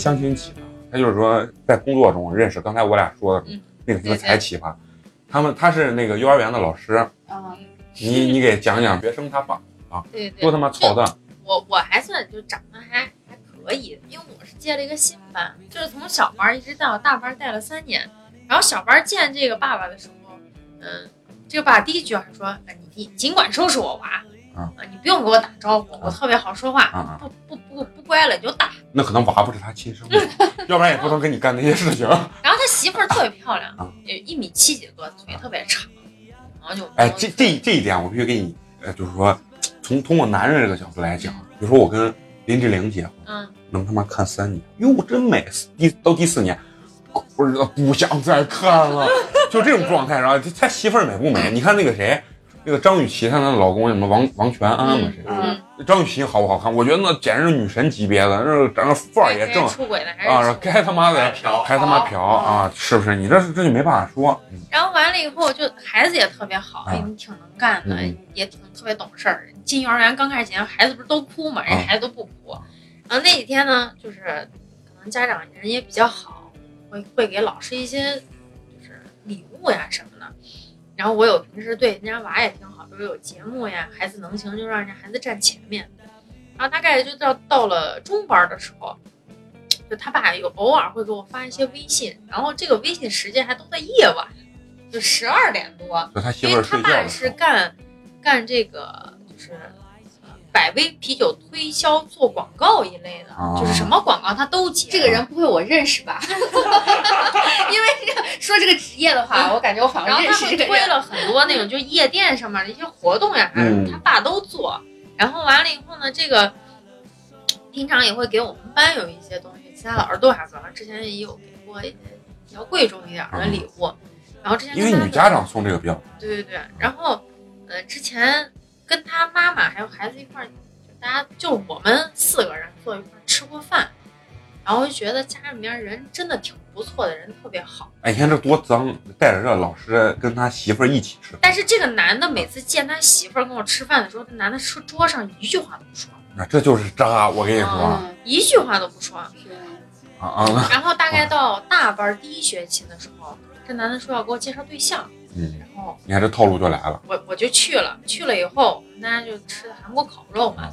相亲奇葩，他就是说在工作中认识。刚才我俩说的嗯那个什么才奇葩，他们他是那个幼儿园的老师，啊，你你给讲讲别生他爸对对多他妈操蛋。我我还算就长得还还可以，因为我是接了一个新班，就是从小班一直到大班带了三年。然后小班见这个爸爸的时候，嗯，这个爸爸第一句话说：“哎，你你尽管收拾我娃，啊你不用给我打招呼，我特别好说话，不不不不乖了你就打。那可能娃不是他亲生的，要不然也不能跟你干那些事情。”然后他媳妇儿特别漂亮一米七几个，腿特别长，然后就哎，这这这一点我必须给你，呃，就是说，从通过男人这个角度来讲，比如说我跟林志玲结婚，嗯，能他妈看三年，哟，真美，第到第四年，不知道不想再看了，就这种状态。然后他媳妇儿美不美？你看那个谁，那个张雨绮，她那老公什么王王全安嘛，谁？嗯，张雨绮好不好看？我觉得那简直是女神级别的，那长得范儿也正出轨的还是啊，该他妈的还嫖还他妈嫖啊，是不是？你这是这就没办法说。嗯然后完了以后，就孩子也特别好，啊哎，你挺能干的，嗯也挺特别懂事儿。进幼儿园刚开始前，孩子不是都哭嘛，人孩子都不哭。然后那几天呢，就是可能家长人也比较好，会会给老师一些就是礼物呀什么的。然后我有平时对人家娃也挺好，比如有节目呀，孩子能行就让人家孩子站前面。然后大概就到到了中班的时候，就他爸有偶尔会给我发一些微信，然后这个微信时间还都在夜晚，就十二点多，他媳因为他爸是干干这个就是呃百威啤酒推销做广告一类的，啊就是什么广告他都接。这个人不会我认识吧？因为说这个职业的话，我感觉我好像认识这个人。了很多那种就夜店上面的一些活动呀，嗯他爸都做。然后完了以后呢，这个平常也会给我们班有一些东西，其他老师都还不知道。之前也有给过一些比较贵重一点的礼物。然后之前因为女家长送这个比较多。对对对，然后呃，之前跟他妈妈还有孩子一块儿，就大家就我们四个人坐一块儿吃过饭，然后就觉得家里面人真的挺不错的，人特别好。哎，你看这多脏，带着这老师跟他媳妇儿一起吃，但是这个男的每次见他媳妇儿跟我吃饭的时候，这男的说桌上一句话都不说，那这就是渣。我跟你说嗯，一句话都不说。是啊啊，然后大概到大班第一学期的时候，这男的说要给我介绍对象，嗯，然后你看这套路就来了。我我就去了，去了以后，我们大家就吃的韩国烤肉嘛，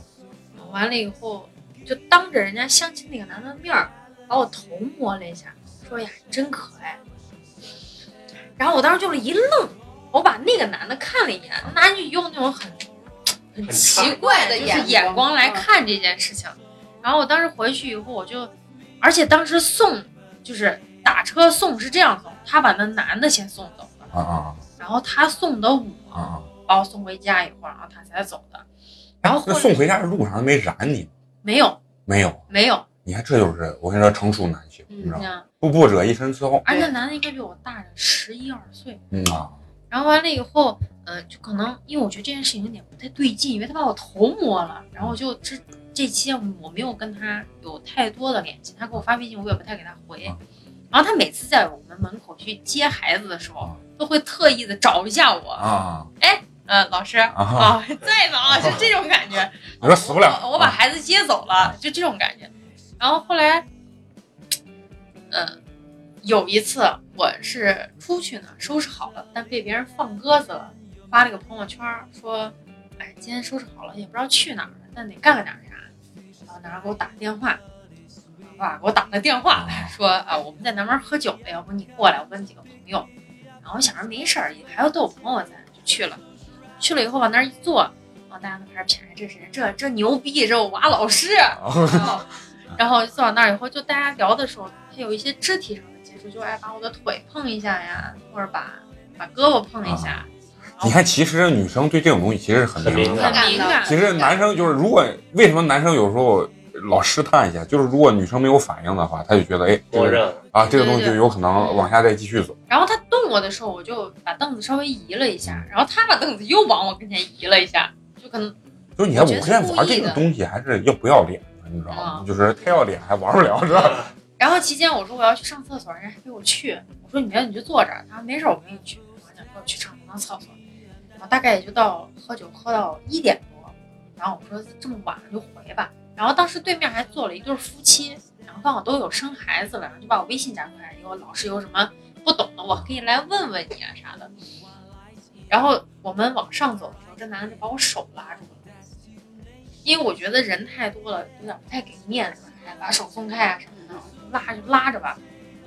完了以后就当着人家相亲那个男的面儿，把我头摸了一下，说呀你真可爱。然后我当时就是一愣，我把那个男的看了一眼，男就用那种很很很奇怪的眼眼光来看这件事情。然后我当时回去以后，我就，而且当时送就是打车送是这样送，他把那男的先送走的，啊啊然后他送的我。啊啊！把我送回家以后，然后他才走的。然后送回家的路上没燃你？没有没有。没有，你看，这就是我跟你说，成熟男性，嗯你知道吗？步步者一身伺候。而且男的应该比我大十一二岁。嗯啊，然后完了以后，呃，就可能因为我觉得这件事情有点不太对劲，因为他把我头摸了，然后就这这期间我没有跟他有太多的联系，他给我发微信我也不太给他回。啊然后他每次在我们门口去接孩子的时候啊，都会特意的找一下我，啊，哎呃，老师啊啊，在呢啊，就这种感觉。你说死不了。我我把啊孩子接走了，就这种感觉。然后后来，嗯，有一次我是出去呢，收拾好了，但被别人放鸽子了，发了个朋友圈说，哎，今天收拾好了，也不知道去哪儿了，但得干点啥。然后男孩给我打个电话，我爸给我打个电话说啊，我们在南门喝酒了，要不你过来，我跟几个朋友。然后我想着没事儿，还要都有朋友在，就去了。去了以后往那儿一坐，然后大家都开始谝这谁，这这牛逼，这我娃老师。然后，然后坐到那儿以后，就大家聊的时候，他有一些肢体上的接触，就爱把我的腿碰一下呀，或者把把胳膊碰一下。你看，其实女生对这种东西其实很很敏敏感。很敏感。其实男生就是，如果为什么男生有时候老试探一下，就是如果女生没有反应的话，他就觉得哎，这个默认啊这个东西就有可能往下再继续走。然后他动我的时候，我就把凳子稍微移了一下，然后他把凳子又往我跟前移了一下，就可能就是你看，我现在玩这个东西还是要不要脸的，你知道吗啊？就是太要脸还玩不了，是吧？然后期间我说我要去上厕所，人家还陪我去。我说你别你就坐这儿，他说没事，我陪你去。我想说去上趟厕所，然后大概也就到喝酒喝到一点多，然后我说这么晚了就回吧。然后当时对面还坐了一对夫妻，然后刚好都有生孩子了，就把我微信加过来，以后老师有什么不懂的我可以来问问你啊啥的。然后我们往上走的时候，这男的就把我手拉住了，因为我觉得人太多了，有点不太给面子，还把手松开啊什么的，拉就拉着吧，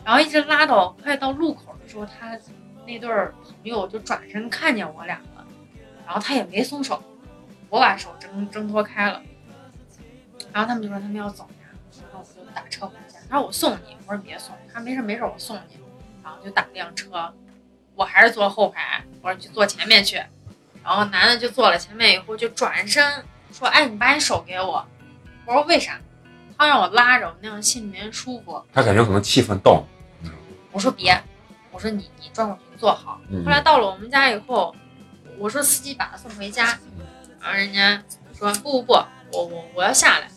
然后一直拉到快到路口的时候，他那对朋友就转身看见我俩了，然后他也没松手，我把手挣挣脱开了，然后他们就说他们要走，后我就打车回家，他说我送你，我说别送，他说没事没事我送你，然后就打辆车，我还是坐后排，我说你去坐前面去，然后男的就坐了前面以后就转身说，哎你把你手给我，我说为啥？他让我拉着，我那样心里面舒服。他感觉可能气氛到了，我说别，我说你你转过去坐好。嗯后来到了我们家以后，我说司机把他送回家，然后人家说不不不，我我我要下来。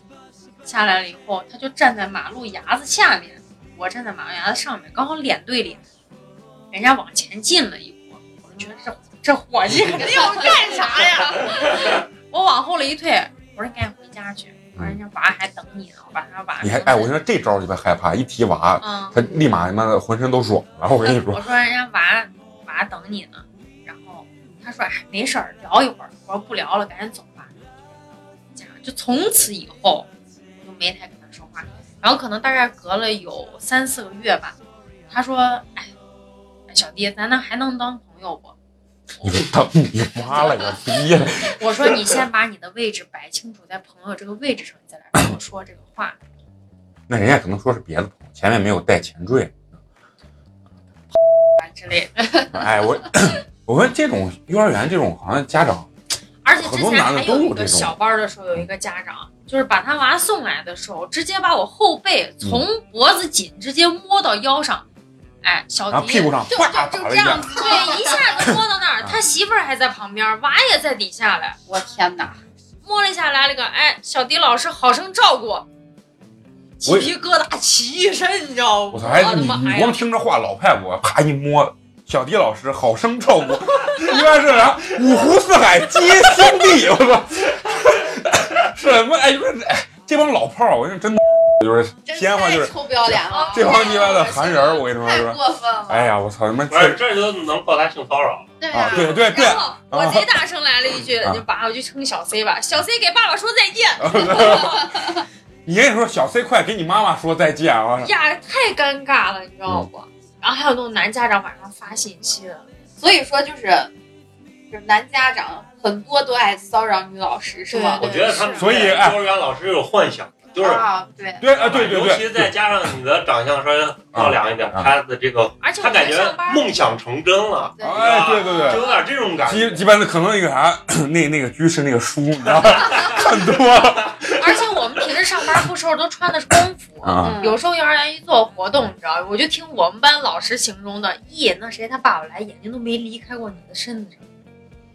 下来了以后，他就站在马路牙子下面，我站在马路牙子上面，刚好脸对脸。人家往前进了一步，我就觉得这这伙计肯定要干啥呀？我往后了一退，我说赶紧回家去，我说人家娃还等你呢，我把他娃你还哎，我觉得这招儿就别害怕，一提娃，嗯。他立马他妈的浑身都软了。我跟你说我，说人家娃娃等你呢，然后他说哎没事儿，聊一会儿。我说不聊了，赶紧走吧。就从此以后没太跟他说话。然后可能大概隔了有三四个月吧，他说哎，小弟，咱能还能当朋友不？你说他你妈了个逼！我说你先把你的位置摆清楚，在朋友这个位置上，你再来跟我说这个话。那人家可能说是别的朋友，前面没有带前缀。啊 之类的，哎，我 我们这种幼儿园这种好像家长而且之前还有一个小班的时候，有一个家长就是把他娃送来的时候，直接把我后背从脖子紧直接摸到腰上，哎，小迪屁股上就啪就就这样子，对，一下子摸到那儿，啊他媳妇儿还在旁边，娃也在底下嘞，我天哪！摸了一下来了个，哎，小迪老师好生照顾，鸡皮疙瘩起一身，你知道吗？我操！你你妈呀！光听这话老派我，啪一摸，小迪老师好生照顾，应该是啥？五湖四海皆兄弟，我操！什么？哎，不是哎，这帮老炮儿，我跟你说真的就是真天话就是臭不要脸了，这帮鸡巴的韩人儿，我跟你说太是吧？过分了。哎呀，我操！你妈不是这就能告他性骚扰。啊对呀，，对对对然，后我贼大声来了一句，啊就把我就称小 C 吧，小 C 给爸爸说再见。你跟你说，小 C 快给你妈妈说再见啊！呀，太尴尬了，你知道不？然后还有那种男家长晚上发信息的，所以说就是，就是男家长很多都爱骚扰女老师，是吗？我觉得他们所以哎幼儿园老师有幻想，就是啊，对，对啊，对对尤其再对，加上你的长相稍微漂亮一点，啊他的这个而且我他感觉梦想成真了，对哎，对对对。就有点这种感觉。基基本的可能那个啥，那那个居士那个书，你知道吗？看多了而且我们平时上班不时候都穿的是工服。有时候幼儿园一做活动，你知道，我就听我们班老师形容的，咦，那谁他爸爸来，眼睛都没离开过你的身子上，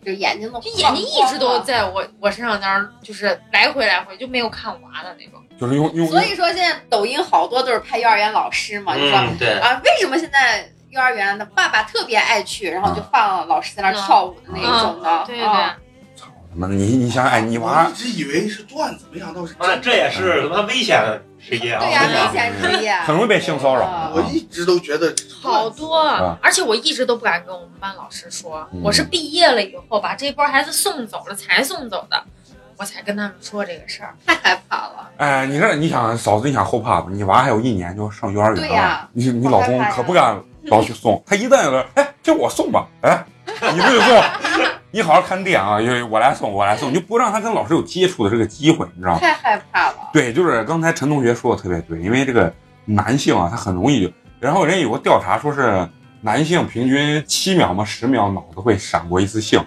就眼睛都就眼睛一直都在我我身上那儿，就是来回来回就没有看娃的那种。就是用用，所以说现在抖音好多都是拍幼儿园老师嘛，你说啊，为什么现在幼儿园的爸爸特别爱去，然后就放老师在那儿跳舞的那一种的，对对啊操他妈的！你你想，哎，你娃一直以为是段子，没想到是妈，真的。这也是他妈危险职业啊！对呀，危险职业，很容易被性骚扰啊我一直都觉得好多，啊而且我一直都不敢跟我们班老师说，嗯我是毕业了以后把这波孩子送走了才送走的，我才跟他们说这个事儿。太害怕了。哎，你这你想嫂子，你想后怕不？你娃还有一年就上幼儿园了，你你老公可不敢老去送，他一旦有点，哎，就我送吧，哎，你不许送，你好好看店啊，因为我来送，我来送，你就不让他跟老师有接触的这个机会，你知道吗？太害怕了，对，就是刚才陈同学说的特别对，因为这个男性啊，他很容易就，然后人有个调查说是男性平均七秒嘛十秒脑子会闪过一次性，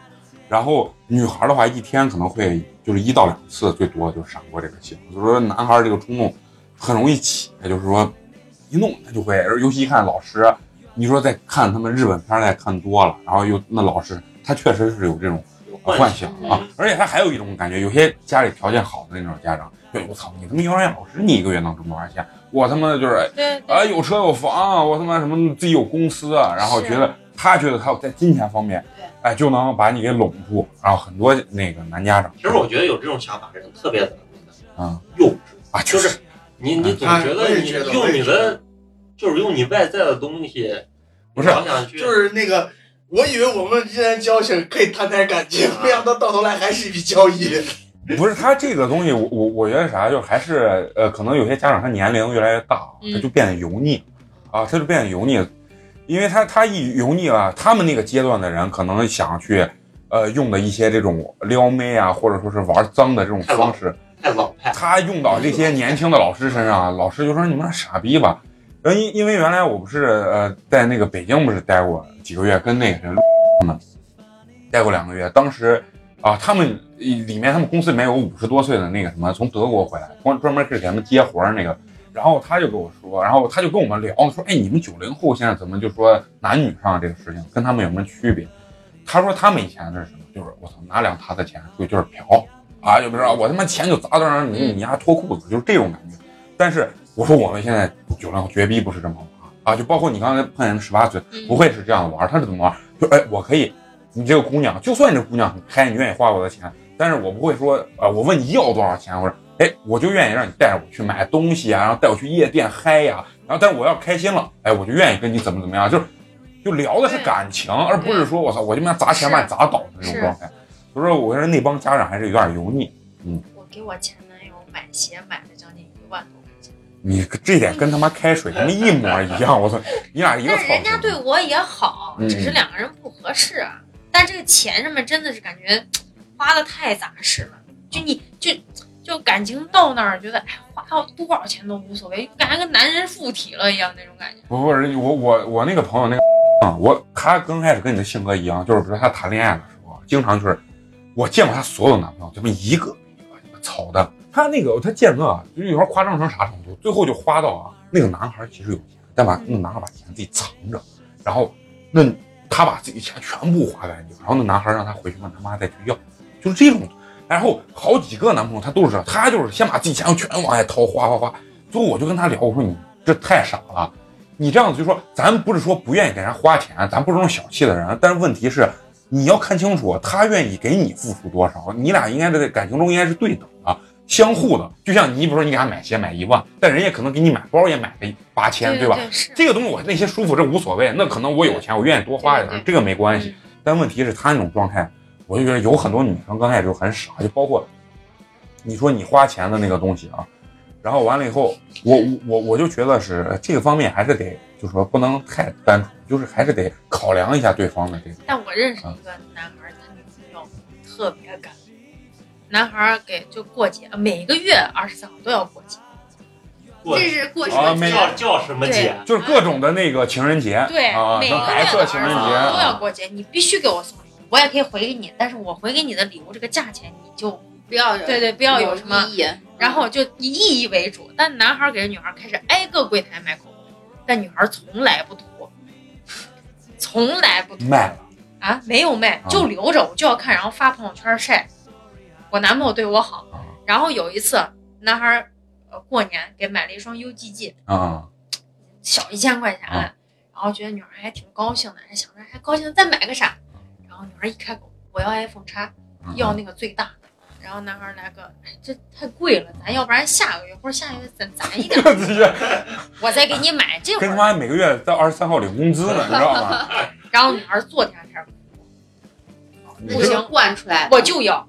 然后女孩的话，一天可能会就是一到两次，最多就闪过这个性。就是说男孩这个冲动很容易起，就是说一弄他就会，尤其一看老师，你说在看他们日本片儿再看多了，然后又那老师他确实是有这种幻幻想啊，而且他还有一种感觉，有些家里条件好的那种家长，对我操，你他妈幼儿园老师，你一个月能挣多少钱？我他妈的就是啊，有车有房，我他妈什么自己有公司，啊然后觉得他觉得他在金钱方面对，哎，就能把你给拢住。然后很多那个男家长，其实我觉得有这种想法的人特别的啊幼稚，啊，就就是你你总哎觉得你用你的就是用你外在的东西，不是就是那个，我以为我们之间交情可以谈谈感情，啊没想到到头来还是一笔交易。不是他这个东西，我我我觉得啥，就是还是呃，可能有些家长他年龄越来越大，嗯他就变得油腻，啊，他就变得油腻，因为他他一油腻了，他们那个阶段的人可能想去呃用的一些这种撩妹啊，或者说是玩脏的这种方式，太老派。他用到这些年轻的老师身上，老师就说你们傻逼吧。然后因因为原来我不是呃在那个北京不是待过几个月，跟那个谁他们待过两个月，当时啊他们里面他们公司里面有五十多岁的那个什么从德国回来，专专门是给他们接活儿那个。然后他就跟我说，然后他就跟我们聊说，哎，你们九零后现在怎么就说男女上这个事情跟他们有什么区别？他说他们以前是什么？就是我操，拿两沓子钱出去就是嫖啊，就比如说我他妈钱就砸到让你你丫脱裤子，就是这种感觉。但是我说我们现在九零后绝逼不是这么玩啊，就包括你刚才碰见的十八岁，嗯不会是这样玩，他是怎么玩？就哎，我可以，你这个姑娘，就算你这姑娘很嗨，你愿意花我的钱，但是我不会说，呃，我问你要多少钱，我说，哎，我就愿意让你带着我去买东西啊，然后带我去夜店嗨呀、然后但是我要开心了，哎，我就愿意跟你怎么怎么样，就是就聊的是感情，而不是说我操，我就他妈砸钱把你砸倒的那种状态。所以说，我觉得那帮家长还是有点油腻。嗯我给我前男友买鞋买了将近一万多你这点跟他妈开水他妈一模一样，我操！你俩一个操但是人家对我也好，嗯只是两个人不合适啊。但这个钱上面真的是感觉花的太杂实了，就你就就感情到那儿，觉得哎花到多少钱都无所谓，感觉跟男人附体了一样那种感觉。不不是我我我那个朋友那个啊，我他刚开始跟你的性格一样，就是比如说他谈恋爱的时候，经常就是我见过他所有男朋友，就么一个比一个操的。他那个他见个就有时候夸张成啥程度，最后就花到啊，那个男孩其实有钱，但把那个男孩把钱自己藏着，然后那他把自己钱全部花干净，然后那男孩让他回去问他妈再去要，就是这种。然后好几个男朋友他都是这样，他就是先把自己钱全往外掏，花花花。最后我就跟他聊，我说你这太傻了，你这样子就说咱不是说不愿意给人家花钱，咱不是那种小气的人，但是问题是你要看清楚他愿意给你付出多少，你俩应该在感情中应该是对等的。相互的，就像你比如说你给他买鞋买一万，但人家可能给你买包也买个八千，吧？对对是。这个东西我内心舒服，这无所谓。那可能我有钱，我愿意多花一点，这个没关系。嗯但问题是，他那种状态，我就觉得有很多女生刚开始就很傻，就包括你说你花钱的那个东西啊，然后完了以后，我我我我就觉得是呃这个方面还是得，就是说不能太单纯，就是还是得考量一下对方的这个。但我认识一个男孩儿，他女朋友特别干。男孩儿给就过节，每个月二十三号都要过节。过这是过什么节？叫叫什么节？就是各种的那个情人节，对，啊，白个月的色情人节二十三号都要啊，过节，你必须给我送礼物，我也可以回给你，但是我回给你的礼物这个价钱你就不要有对对不要有什么意义。然后就以意义为主。但男孩儿给女孩儿开始挨个柜台买口红，但女孩儿从来不涂，从来不涂卖了，啊，没有卖，就留着，我就要看，然后发朋友圈晒。我男朋友对我好，啊。然后有一次男孩过年给买了一双 UGG，啊。小一千块钱，啊。然后觉得女孩还挺高兴的，还想着还高兴再买个啥，然后女孩一开口我要 iPhone 叉，啊要那个最大的，然后男孩来个哎这太贵了，咱要不然下个月或者下个月咱攒一点，我再给你买这会跟他，妈每个月在二十三号领工资呢，你知道吗？然后女孩坐地上开始哭，不行惯出来，我就要，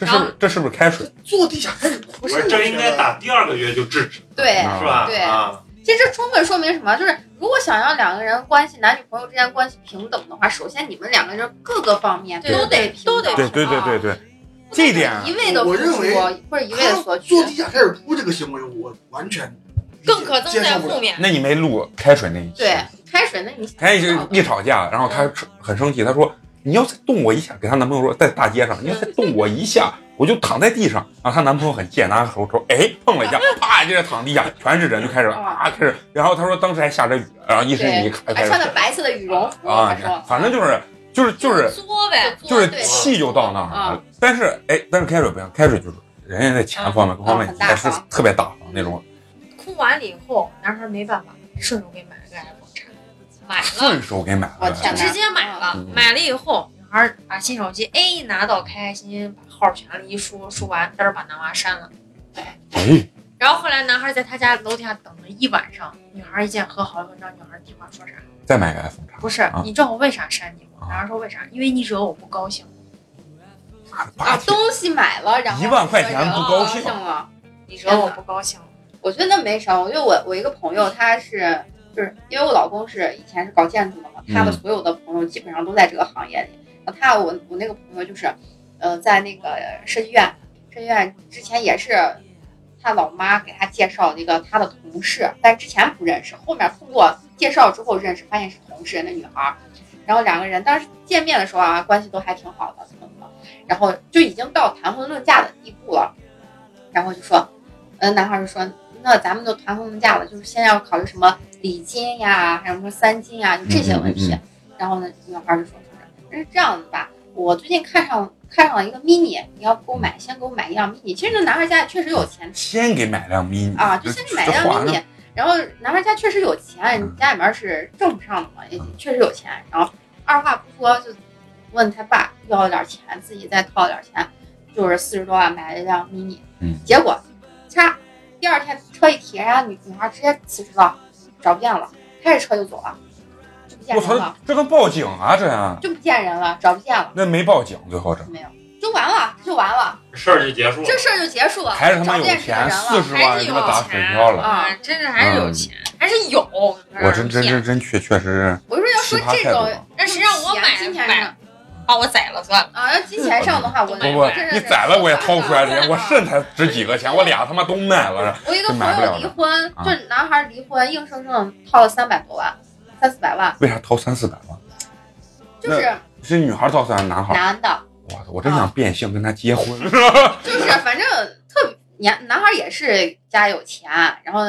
这是这是不是开水？坐地下开始哭，不是，这应该打第二个月就制止，对。啊是吧？对啊，其实这充分说明什么？就是如果想要两个人关系，男女朋友之间关系平等的话，首先你们两个人各个方面都得，都得对对对对对，这一点一味的付我认为出或者一味的索取坐，地下开始哭这个行为，我完全更可憎。在后面。那你没录开水那一期？对，开水那你开一一吵架，然后他很生气，他说：“你要再动我一下，给她男朋友说，在大街上，你要再动我一下，我就躺在地上。然后她男朋友很贱，拿手手哎碰了一下，啪，接着躺地下，全是人，就开始啊开始。然后她说当时还下着雨，然后一身泥开还始穿的白色的羽绒服，啊，，反正就是就是就是作呗，就是气就到那儿啊了。但是哎，但是开水不一样，开水就是人家在钱方面各方面也是特别大方那种，哭完了以后，男孩没办法，顺手给买买了。顺手给买了。我天直接买了嗯，买了以后，女孩把新手机哎一拿到，开开心心把号全了一输，输完嘚儿把男娃删了。哎，然后后来男孩在他家楼底下等了一晚上，女孩一见和好了，你知道女孩第一话说啥？再买个 iPhone 叉，不是啊，你知道我为啥删你吗？啊男孩说为啥？因为你惹我不高兴。把，东西买了，然后一万块钱不高兴兴了。你惹我不高兴。我觉得那没啥，因为我我一个朋友他是就是因为我老公是以前是搞建筑的嘛，他的嗯所有的朋友基本上都在这个行业里。然后他我我那个朋友就是，呃，在那个设计院，设计院之前也是他老妈给他介绍了一个他的同事，但之前不认识，后面通过介绍之后认识，发现是同事那女孩儿。然后两个人当时见面的时候啊，关系都还挺好的，怎么怎么，然后就已经到谈婚论嫁的地步了。然后就说，嗯，男孩儿就说，那咱们都谈婚论嫁了，就是先要考虑什么礼金呀，还有什么三金呀，就这些问题。嗯嗯然后呢，女孩就说，说是这样子吧，我最近看上看上了一个 mini，你要给我买，先给我买一辆 mini。其实那男孩家里确实有钱先给买辆 mini 啊，就先给买一辆 mini。然后男孩家确实有钱，嗯家里面是挣不上的嘛，也确实有钱。然后二话不说就问他爸要了点钱，自己再掏了点钱，就是四十多万买了一辆 mini。嗯，结果，嚓，第二天车一停，人家女女孩直接辞职了，找不见了，开着车就走了，就不见我操人了，，这能报警啊？这样就不见人了，找不见了，那没报警，最后这没有，就完了，就完了，事儿就结束了这。事儿就结束了，还是他妈有找不见钱，人四了。还十万是有他妈打水钱漂了。啊，真是还是有钱，还是有。我真真真真确确实我就说要说这种。那谁让我买买金钱上把我宰了算了。啊，要金钱上的话，我不不你宰了我也掏不出来钱，我。肾才值几个钱，我俩他妈都卖了。我一个朋友离婚，啊就男孩离婚，硬生生掏了三百多万，三四百万，为啥掏三四百万？就是是女孩掏三，男孩？男的，我操！我真想变性跟他结婚。就是反正特年男孩也是家有钱，然后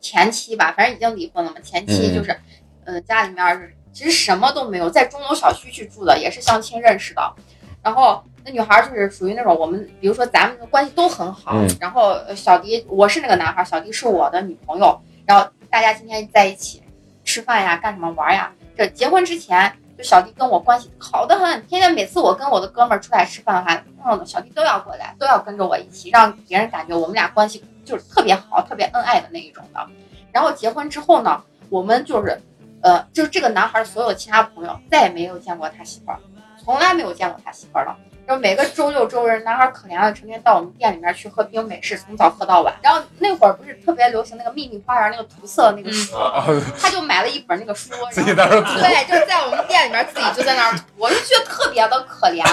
前妻吧，反正已经离婚了嘛，前妻嗯就是，呃，家里面是其实什么都没有，在钟楼小区去住的，也是相亲认识的，然后。那女孩就是属于那种我们，比如说咱们的关系都很好，嗯然后呃小迪我是那个男孩，小迪是我的女朋友，然后大家今天在一起吃饭呀，干什么玩呀？这结婚之前，就小迪跟我关系好得很，天天每次我跟我的哥们儿出来吃饭的话，嗯，小迪都要过来，都要跟着我一起，让别人感觉我们俩关系就是特别好、特别恩爱的那一种的。然后结婚之后呢，我们就是，呃，就是这个男孩所有其他朋友再也没有见过他媳妇儿，从来没有见过他媳妇儿了。然后每个周六周日，男孩可怜的成天到我们店里面去喝冰美式，从早喝到晚。然后那会儿不是特别流行那个秘密花园那个涂色那个书，啊他就买了一本那个书，自己然后在那涂。对，就是在我们店里面自己就在那儿涂，我就觉得特别的可怜。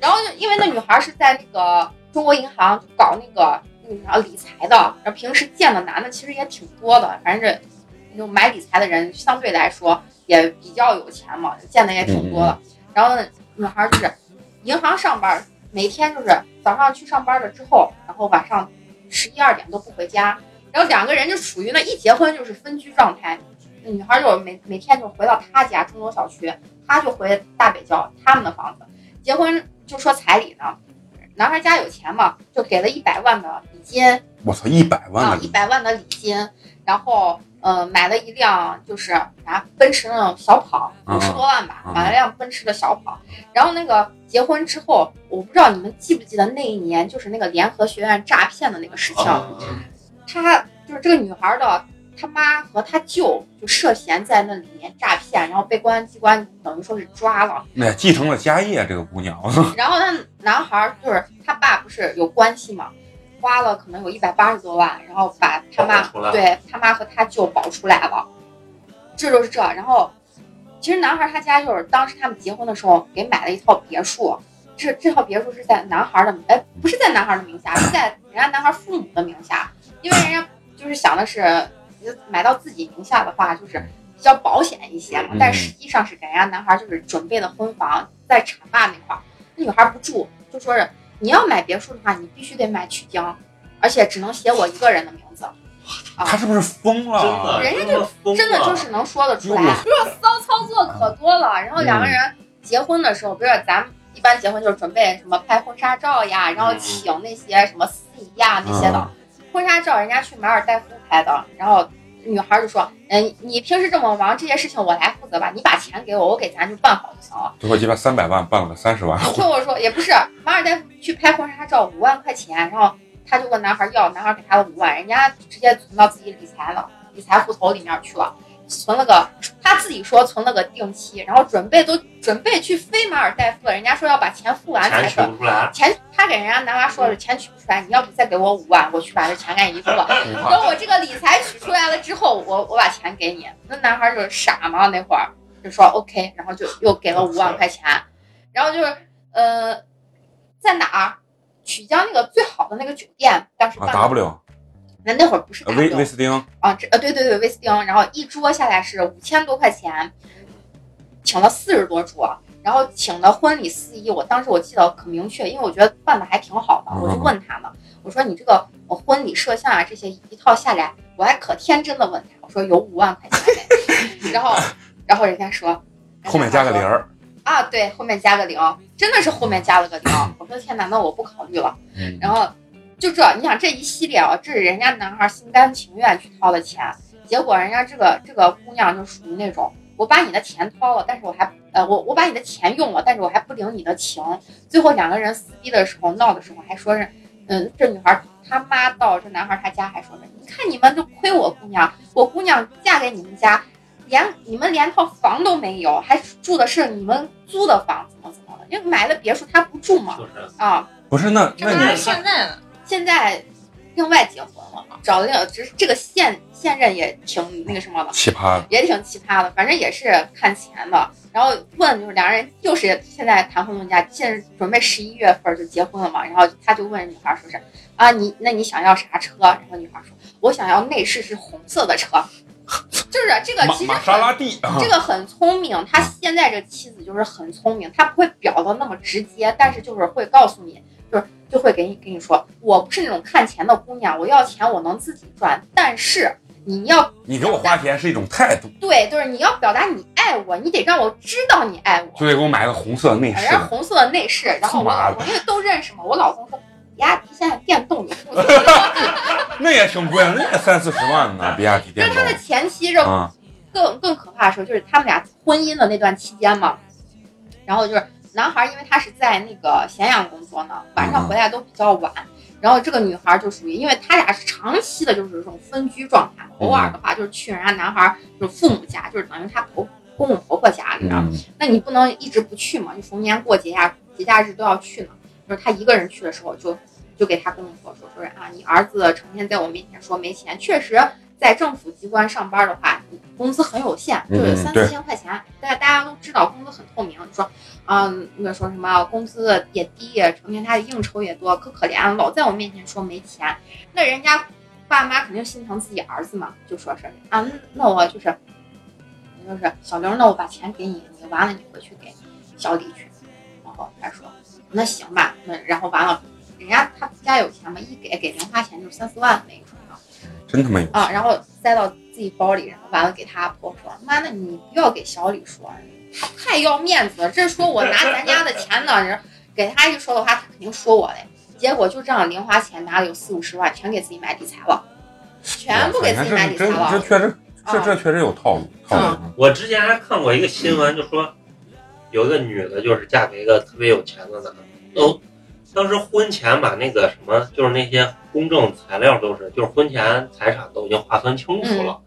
然后因为那女孩是在那个中国银行搞那个那个啥理财的，然后平时见的男的其实也挺多的，反正这就买理财的人相对来说也比较有钱嘛，见的也挺多的。然后呢，女孩就是银行上班，每天就是早上去上班了之后，然后晚上十一二点都不回家，然后两个人就属于那一结婚就是分居状态。那女孩就每每天就回到她家中楼小区，她就回大北郊他们的房子。结婚就说彩礼呢，男孩家有钱嘛，就给了一百万的礼金我操，一百万啊，一百万的礼金，然后呃买了一辆就是啥奔驰那种小跑，嗯五十多万吧，嗯买了辆奔驰的小跑。然后那个结婚之后，我不知道你们记不记得那一年就是那个联合学院诈骗的那个事情，他就是这个女孩的他妈和他舅就涉嫌在那里面诈骗，然后被公安机关等于说是抓了。那继承了家业，这个姑娘。然后那男孩儿就是他爸不是有关系嘛，花了可能有一百八十多万，然后把他妈对他妈和他舅保出来了，这就是这。然后其实男孩他家就是当时他们结婚的时候给买了一套别墅，这这套别墅是在男孩的哎不是在男孩的名下，是在人家男孩父母的名下，因为人家就是想的是买到自己名下的话就是。比较保险一些嘛嗯，但实际上是给人家男孩就是准备的婚房在浐灞那块儿，那女孩不住，就说是你要买别墅的话，你必须得买曲江，而且只能写我一个人的名字。啊他是不是疯真了？的，人家真的疯了真的就是能说得出来，哟不是骚操作可多了。然后两个人结婚的时候，比如说咱们一般结婚就是准备什么拍婚纱照呀，然后请那些什么司仪呀那些的。婚纱照人家去马尔代夫拍的，然后女孩就说：“嗯，你平时这么忙，这些事情我来负责吧，你把钱给我，我给咱就办好就行了。最后鸡巴三百万办了个三十万，你听我说，也不是马尔代夫去拍婚纱照五万块钱，然后他就问男孩要，男孩给他了五万，人家直接存到自己理财了，理财户头里面去了，存了个他自己说存了个定期，然后准备都准备去飞马尔代夫了，人家说要把钱付完才钱取可。不出来，钱他给人家男娃说是钱取不出来，你要不再给我五万，我去把这钱给你付了。等我这个理财取出来了之后，我我把钱给你。那男孩就是傻嘛，那会儿就说 OK，然后就又给了五万块钱，然后就是呃，在哪儿？曲江那个最好的那个酒店，当时啊办的。，W 那那会儿不是呃威威斯汀，啊，这呃对对对，威斯汀，然后一桌下来是五千多块钱，请了四十多桌，然后请的婚礼司仪，我当时我记得可明确，因为我觉得办的还挺好的，嗯我就问他呢，我说你这个我婚礼摄像啊这些一套下来，我还可天真的问他，我说有五万块钱没？然后然后人家说 后面加个零儿，啊，对，后面加个零，真的是后面加了个零，我说天哪，那我不考虑了。嗯然后就这，你想这一系列啊，这是人家男孩心甘情愿去掏的钱，结果人家这个这个姑娘就属于那种，我把你的钱掏了，但是我还呃我我把你的钱用了，但是我还不领你的情。最后两个人撕逼的时候闹的时候还说是，嗯，这女孩他妈到这男孩他家还说是，你看你们都亏我姑娘，我姑娘嫁给你们家。连你们连套房都没有，还住的是你们租的房，怎么怎么的？因为买了别墅他不住嘛，啊，不是那那你现在呢？现在另外结婚了，找的另只是这个现现任也挺那个什么的，奇葩，也挺奇葩的，反正也是看钱的。然后问就是两人就是现在谈婚论嫁，现在准备十一月份就结婚了嘛。然后他就问女孩说是啊你那你想要啥车？然后女孩说我想要内饰是红色的车，就是这个其实玛莎拉蒂啊这个很聪明，他现在这妻子就是很聪明，他不会表的那么直接，但是就是会告诉你，就是就会给你跟你说，我不是那种看钱的姑娘，我要钱我能自己赚，但是你要你给我花钱是一种态度，对，就是你要表达你爱我，你得让我知道你爱我。就得给我买个红色内饰的，然后红色的内饰，然后我因为都认识嘛，我老公说，比亚迪现在电动有不错 那也挺贵，那也三四十万呢，比亚迪电就是他的前妻这啊，更更可怕的时候，就是他们俩婚姻的那段期间嘛，然后就是男孩因为他是在那个咸阳工作呢，晚上回来都比较晚，然后这个女孩就属于，因为他俩是长期的就是这种分居状态，偶尔的话就是去人家男孩就是父母家，就是等于他婆公公婆婆家里那你不能一直不去嘛，就逢年过节呀、节假日都要去呢。就是他一个人去的时候就，就给他公公婆说说是啊，你儿子成天在我面前说没钱，确实在政府机关上班的话，工资很有限，就是三四千块钱。大家大家都知道工资很透明，说嗯，那说什么工资也低，成天他的应酬也多，可可怜了，老在我面前说没钱。那人家爸妈肯定心疼自己儿子嘛，就说是啊，那我就是。就是小刘，那我把钱给你，你完了你回去给小李去。然后他说那行吧，那然后完了，人家他家有钱嘛，一给给零花钱就三四万那种的真他妈有啊，然后塞到自己包里，然后完了给他婆说，妈，那你不要给小李说，太要面子了，这说我拿咱家的钱呢，人给他一说的话，他肯定说我嘞。结果就这样，零花钱拿了有四五十万，全给自己买理财了，全部给自己买理财了这。确实，这啊这确实有套路，套路。我之前还看过一个新闻，就说有一个女的，就是嫁给一个特别有钱的男的，都当时婚前把那个什么，就是那些公证材料都是，就是婚前财产都已经划分清楚了。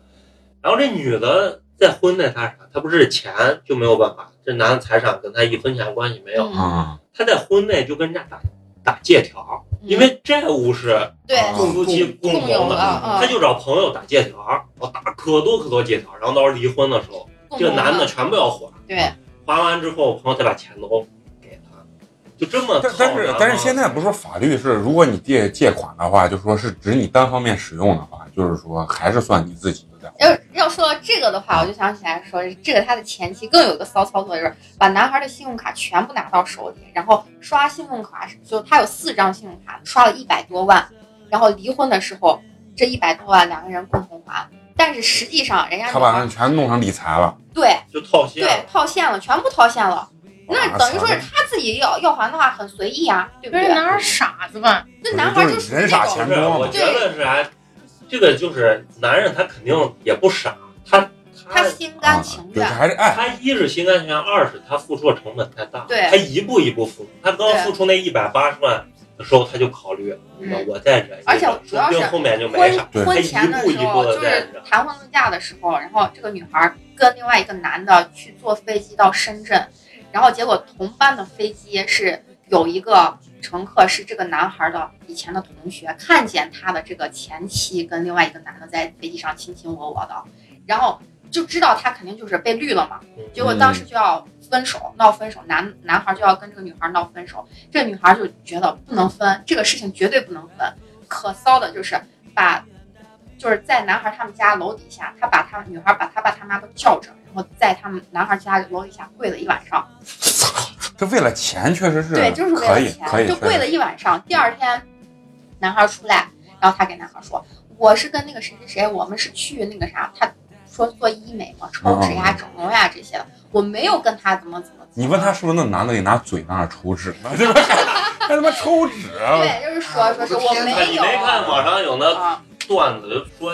然后这女的在婚内他啥，他不是钱就没有办法，这男的财产跟他一分钱关系没有。嗯啊，他在婚内就跟人家打打借条，因为债务是夫妻共共有的同的，他就找朋友打借条，然后打可多可多借条，然后到时候离婚的时候，这个男的全部要还。对，还完之后，朋友再把钱都给他，就这么但但是但是现在不是说法律是，如果你借借款的话，就说是指你单方面使用的话，就是说还是算你自己的。要要说到这个的话，我就想起来说，这个他的前妻更有个骚操作，就是把男孩的信用卡全部拿到手里，然后刷信用卡，就他有四张信用卡，刷了一百多万，然后离婚的时候这一百多万两个人共同还，但是实际上人家他把女孩人全弄成理财了，对就套现。对套现了，全部套现了，那等于说是他自己要要还的话很随意啊，对不对不是？男孩傻子吧？那男孩就是人傻钱多我觉得是啥？这个就是男人，他肯定也不傻，他他他心甘啊情愿还是爱。他一是心甘情愿，二是他付出的成本太大，对他一步一步付出。他刚付出那一百八十万的时候，他就考虑，我再忍而且主要是说不定后面就没啥。对婚前的他一步一步时候，就是谈婚论嫁的时候，然后这个女孩跟另外一个男的去坐飞机到深圳，然后结果同班的飞机是有一个乘客是这个男孩的以前的同学，看见他的这个前妻跟另外一个男的在飞机上卿卿我我的，然后就知道他肯定就是被绿了嘛，结果当时就要分手，闹分手，男男孩就要跟这个女孩闹分手，这个女孩就觉得不能分，这个事情绝对不能分。可骚的就是把，就是在男孩他们家楼底下，他把他女孩把他爸他妈都叫着，然后在他们男孩家楼底下跪了一晚上，这为了钱确实是对，就是为可了钱，以可以，就跪了一晚上。第二天，男孩出来，然后他给男孩说：“我是跟那个谁谁谁，我们是去那个啥，他说做医美嘛，抽脂呀、整容呀这些的，我没有跟他怎么怎么。”你问他是不是那男的给拿嘴那儿抽脂呢？对吧？还他妈抽脂啊！对，就是说说是我没有没看网上有那啊，段子，就说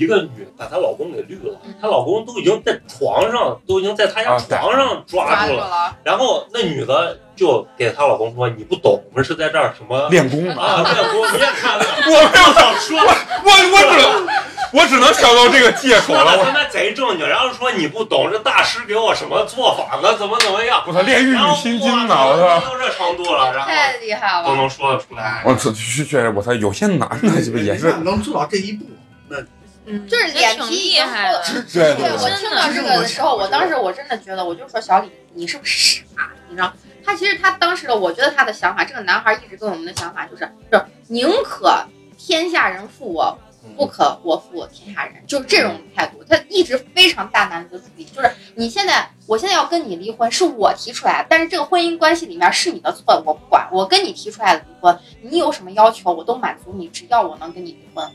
一个女把她老公给绿了嗯，她老公都已经在床上，都已经在她家床上抓抓住住了，了，然后那女的就给她老公说：“你不懂，我们是在这儿什么练功呢？啊？练功，你也看了，我没有想说我我只能 我只能想到这个借口了。我他妈贼正经，然后说你不懂，这大师给我什么做法呢？怎么怎么样？我操，炼狱女心经呢！我操！到这程度了，然后太厉害了。都能说得出来。我操，确确实，我操，有些男的是不是也是？能做到这一步，那嗯，就是脸皮挺已经厉害对对我听到这个的时候，我当时我真的觉得，我就说小李，你是不是傻？你知道，他其实他当时的，我觉得他的想法，这个男孩一直跟我们的想法就是，就是宁可天下人负我，不可我负我天下人，就是这种态度。他一直非常大男子主义，就是你现在，我现在要跟你离婚，是我提出来的，但是这个婚姻关系里面是你的错，我不管，我跟你提出来的离婚，你有什么要求我都满足你，只要我能跟你离婚。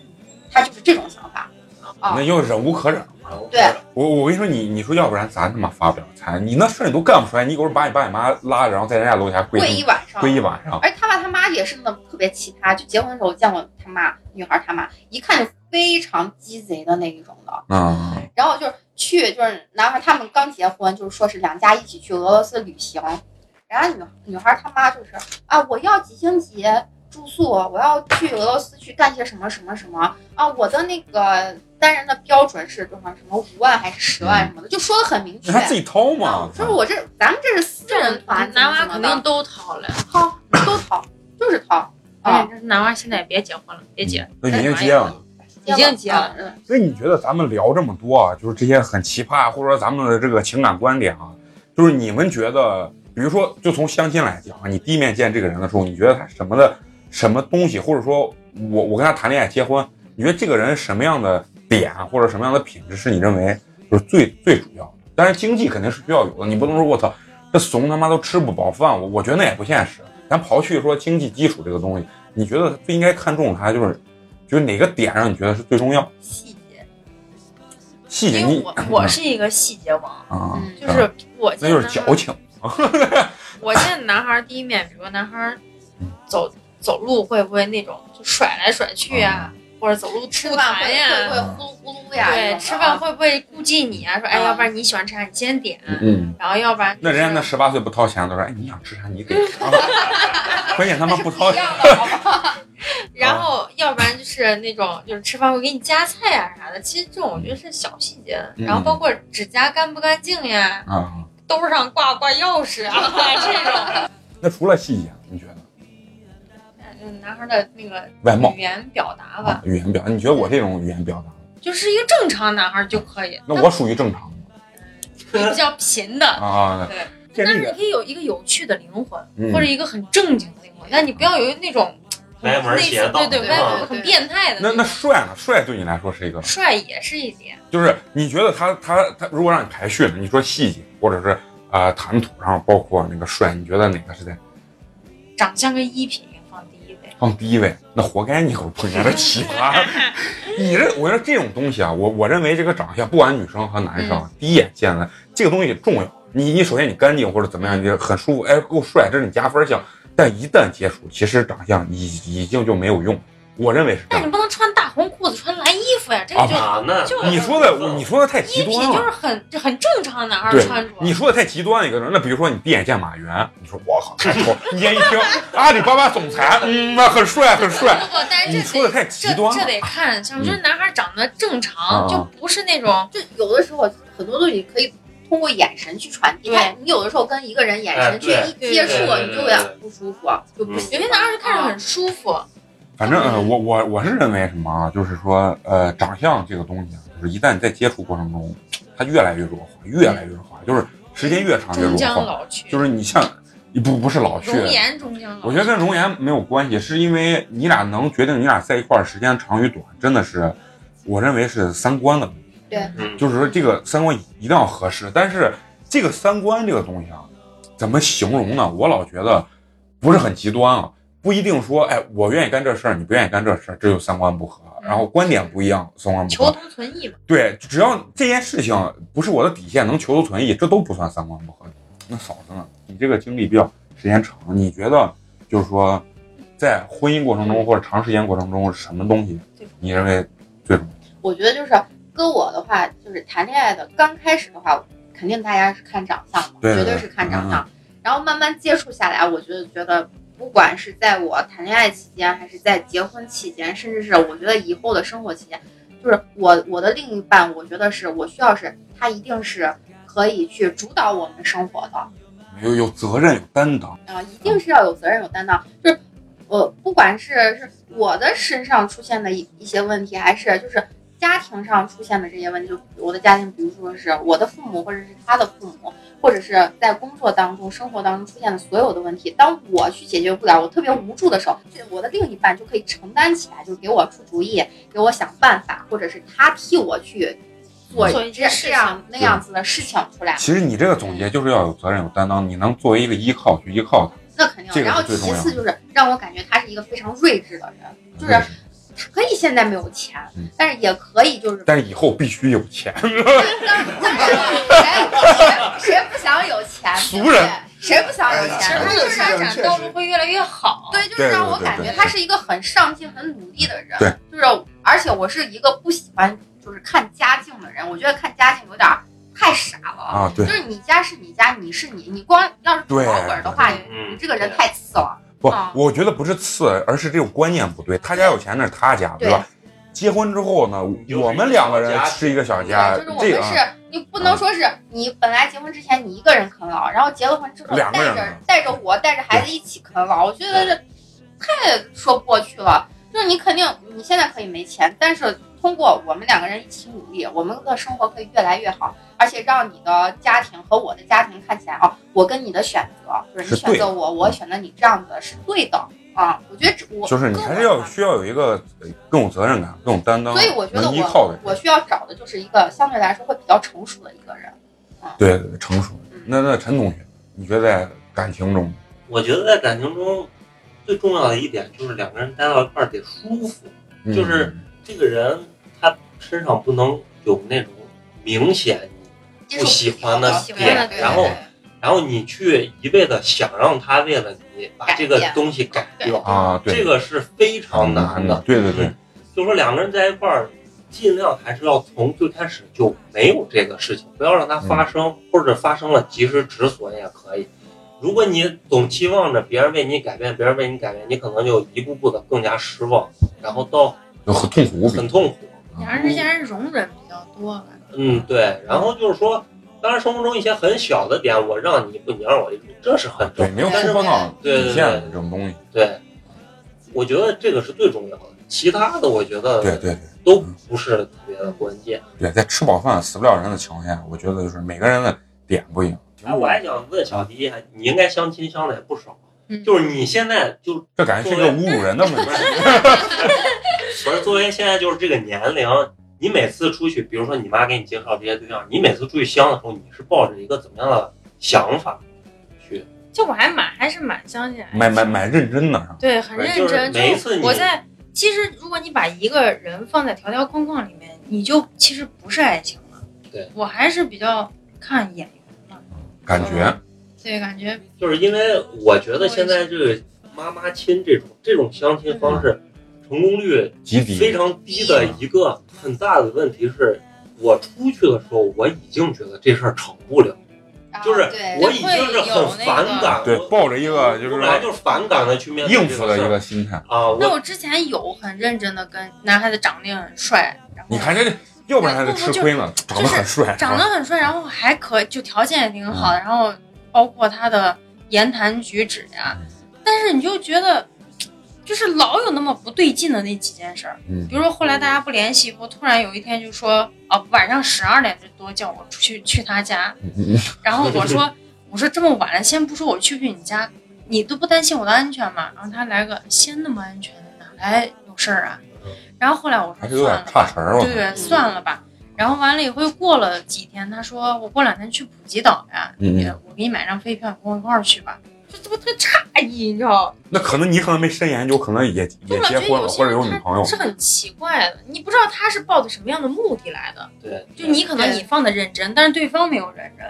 他就是这种想法啊那，就忍无可忍了。对我我跟你说，你你说要不然咱他妈发不了财，你那事儿你都干不出来，你给我把你爸你妈拉着，然后在人家楼下跪跪一晚上，跪一晚上，而他爸他妈也是那特别奇葩，就结婚的时候我见过他妈，女孩他妈，一看就非常鸡贼的那一种的。嗯，然后就是去，就是男孩他们刚结婚，就是说是两家一起去俄罗斯旅行，然后女女孩他妈就是啊，我要几星级住宿，我要去俄罗斯去干些什么什么什么。啊，我的那个单人的标准是多少什么五万还是十万什么的，就说的很明确。那。他自己掏嘛啊，就是我这咱们这是私人团，男娃肯定都掏了，掏都掏，就是掏而啊，这男娃现在也别结婚了，别结，那已经结了。已经结了。嗯。所以你觉得咱们聊这么多啊，就是这些很奇葩，或者说咱们的这个情感观点啊，就是你们觉得，比如说就从相亲来讲啊，你第一面见这个人的时候，你觉得他什么的什么东西，或者说我我跟他谈恋爱结婚，你觉得这个人什么样的点或者什么样的品质是你认为就是最最主要的？当然经济肯定是需要有的，你不能说我操这怂他妈都吃不饱饭，我我觉得那也不现实。咱刨去说经济基础这个东西，你觉得最应该看重他就是就是哪个点让你觉得是最重要？细节，细节你因为我 我是一个细节王，啊，嗯就是我那就是矫情。我见男孩第一面，比如说男孩走走路会不会那种就甩来甩去呀、或者走路吐吃饭会痰呀？会会呼噜呼噜呀，对，吃饭会不会顾忌你啊？说哎，嗯要不然你喜欢吃啥，你先点。嗯，然后要不然、那人家那十八岁不掏钱，都说哎你想吃啥你给。关键他妈不掏钱？然后要不然就是那种就是吃饭会给你夹菜啊啥的，其实这种我觉得是小细节。嗯然后包括指甲干不干净呀，啊。兜上挂不挂钥匙啊 这种。那除了细节，你觉得嗯，男孩的那个外貌语言表达吧啊，，语言表达？你觉得我这种语言表达，就是一个正常男孩就可以。那我属于正常的你比较贫的，啊。对，但是你可以有一个有趣的灵魂，嗯或者一个很正经的灵魂，但你不要有那种 歪门邪道，对对，对歪对很变态的那那帅呢？帅对你来说是一个，帅也是一点，就是你觉得他他他，如果让你排序呢？你说细节或者是啊、呃谈吐上，包括那个帅，你觉得哪个是在长相跟衣品放第一位。那活该你给我碰见的奇葩。你这，我觉得这种东西啊，我我认为这个长相，不管女生和男生，第一眼见了这个东西重要。你你首先你干净或者怎么样，你很舒服，哎，够帅，这是你加分项。但一旦接触，其实长相已已经就没有用。我认为是这样但你。不能穿大红裤子，穿衣服呀，这个就啊，那就你说的，你说的太极端了。就是很就很正常的男孩穿着。你说的太极端了一个人。那比如说你第一眼见马原，你说我靠太丑，你眼一听阿里巴巴总裁，嗯，那很帅很帅。不不，但是这你说的太极端了。这这得看，像就是男孩长得正常，嗯就不是那种就有的时候很多东西可以通过眼神去传递。对你有的时候跟一个人眼神去哎一接触，你就有点不舒服，就不嗯行。有些男孩就看着很舒服，反正呃，我我我是认为什么啊？就是说呃，长相这个东西啊，就是一旦你在接触过程中，它越来越弱化，越来越弱化，就是时间越长越弱化。将老去，就是你像你不不是老去，容颜终将老去。我觉得跟容颜没有关系，是因为你俩能决定你俩在一块儿时间长与短，真的是我认为是三观的问题。对，就是说这个三观一定要合适，但是这个三观这个东西啊，怎么形容呢？我老觉得不是很极端啊，不一定说，哎，我愿意干这事儿，你不愿意干这事儿，这就三观不合，然后观点不一样，三观不合求。同存异嘛。对，只要这件事情不是我的底线，能求同存异，这都不算三观不合。那嫂子呢？你这个经历比较时间长，你觉得就是说，在婚姻过程中或者长时间过程中，什么东西你认为最重要？我觉得就是跟我的话，就是谈恋爱的刚开始的话，肯定大家是看长相嘛，绝对是看长相。然后慢慢接触下来，我觉得觉得不管是在我谈恋爱期间，还是在结婚期间，甚至是我觉得以后的生活期间，就是我我的另一半，我觉得是我需要是他一定是可以去主导我们生活的，有有责任有担当，啊，一定是要有责任、有担当。就是，我，不管是是我的身上出现的一一些问题，还是就是家庭上出现的这些问题，就我的家庭，比如说是我的父母，或者是他的父母，或者是在工作当中、生活当中出现的所有的问题，当我去解决不了，我特别无助的时候，我的另一半就可以承担起来，就是给我出主意，给我想办法，或者是他替我去做做这一些事这样那样子的事情出来。其实你这个总结就是要有责任有担当，你能作为一个依靠去依靠他。那肯定。这个是然后最重要其次就是让我感觉他是一个非常睿智的人，就是可以现在没有钱，嗯但是也可以就是，但是以后必须有钱。谁谁不想有钱？对不对俗人谁不想有哎钱？他的发展道路会越来越好。对，就是让我感觉他是一个很上进、很努力的人。对，就是而且我是一个不喜欢就是看家境的人，我觉得看家境有点太傻了。啊，对就，是你家是你家，你是你，你光要是住对老本的话，你这个人太次了。不啊，我觉得不是次，而是这种观念不对。他家有钱那是他家，对对吧？结婚之后呢，我们两个人是一个小家，就是我这个是，你不能说是你本来结婚之前你一个人啃老，然后结了婚之后带着两个人带着我带着孩子一起啃老，我觉得这太说不过去了。就是你肯定你现在可以没钱，但是通过我们两个人一起努力，我们的生活可以越来越好，而且让你的家庭和我的家庭看起来啊，我跟你的选择就是你选择我，我选择你这样子是对的啊。我觉得我就是你还是要需要有一个呃更有责任感、更有担当、所以我觉得能依靠的。我我需要找的就是一个相对来说会比较成熟的一个人。对对，成熟嗯。那那陈同学，你觉得在感情中，我觉得在感情中最重要的一点就是两个人待到一块儿得舒服，嗯就是这个人他身上不能有那种明显接不喜欢的点，然后然后你去一味的想让他为了你把这个东西改掉，啊，对，这个是非常难的。对对对，就说两个人在一块儿，尽量还是要从最开始就没有这个事情，不要让它发生，或者发生了及时止损也可以。如果你总期望着别人为你改变，别人为你改变，你可能就一步步的更加失望，然后到很痛苦很。痛苦。两人之间容忍比较多了。嗯，对。然后就是说，当然生活中一些很小的点，我让你一步，你让我一步，这是很对，正没有常。但是触碰到对对底线这种东西。对，我觉得这个是最重要的，其他的我觉得对对对都不是特别的关键。对，在吃饱饭死不了人的情况下，我觉得就是每个人的点不一样。哎，我还想问小迪，你应该相亲相的也不少，嗯就是你现在就这感觉是个侮辱人的问题。不是作为现在就是这个年龄，你每次出去，比如说你妈给你介绍这些对象，你每次出去相的时候，你是抱着一个怎么样的想法去？就我还蛮还是蛮相信蛮蛮蛮认真的，对，很认真。每一次你我在其实，如果你把一个人放在条条框框里面，你就其实不是爱情了。对，我还是比较看眼缘的，感觉对，感觉就是因为我觉得现在这个妈妈亲这种这种相亲方式，成功率极低。非常低的一个很大的问题是，我出去的时候我已经觉得这事儿成不了，就是我已经是很反感，对我抱着一个就是本来就是反感的去面对应付的一这个心态。啊，那我之前有很认真的跟男孩子长得也很帅，然后你看这，要不然还得吃亏呢，长得很帅，长得很帅，然后还可就条件也挺好的，然后包括他的言谈举止呀，但是你就觉得。就是老有那么不对劲的那几件事儿，嗯比如说后来大家不联系以后，突然有一天就说，哦，晚上十二点多叫我出去去他家，然后我说，我说这么晚了，先不说我去不去你家，你都不担心我的安全吗？然后他来个，先那么安全，哪来有事儿啊？然后后来我说算了吧，差词儿，我对对，算了吧。然后完了以后又过了几天，他说我过两天去普吉岛呀，我给你买张飞票，跟我一块儿去吧。就这不特诧异，你知道？那可能你可能没深研究，可能也也结婚了或者有女朋友他。是很奇怪的，你不知道他是抱着什么样的目的来的。对，就你可能你放的认真，但是对方没有认真。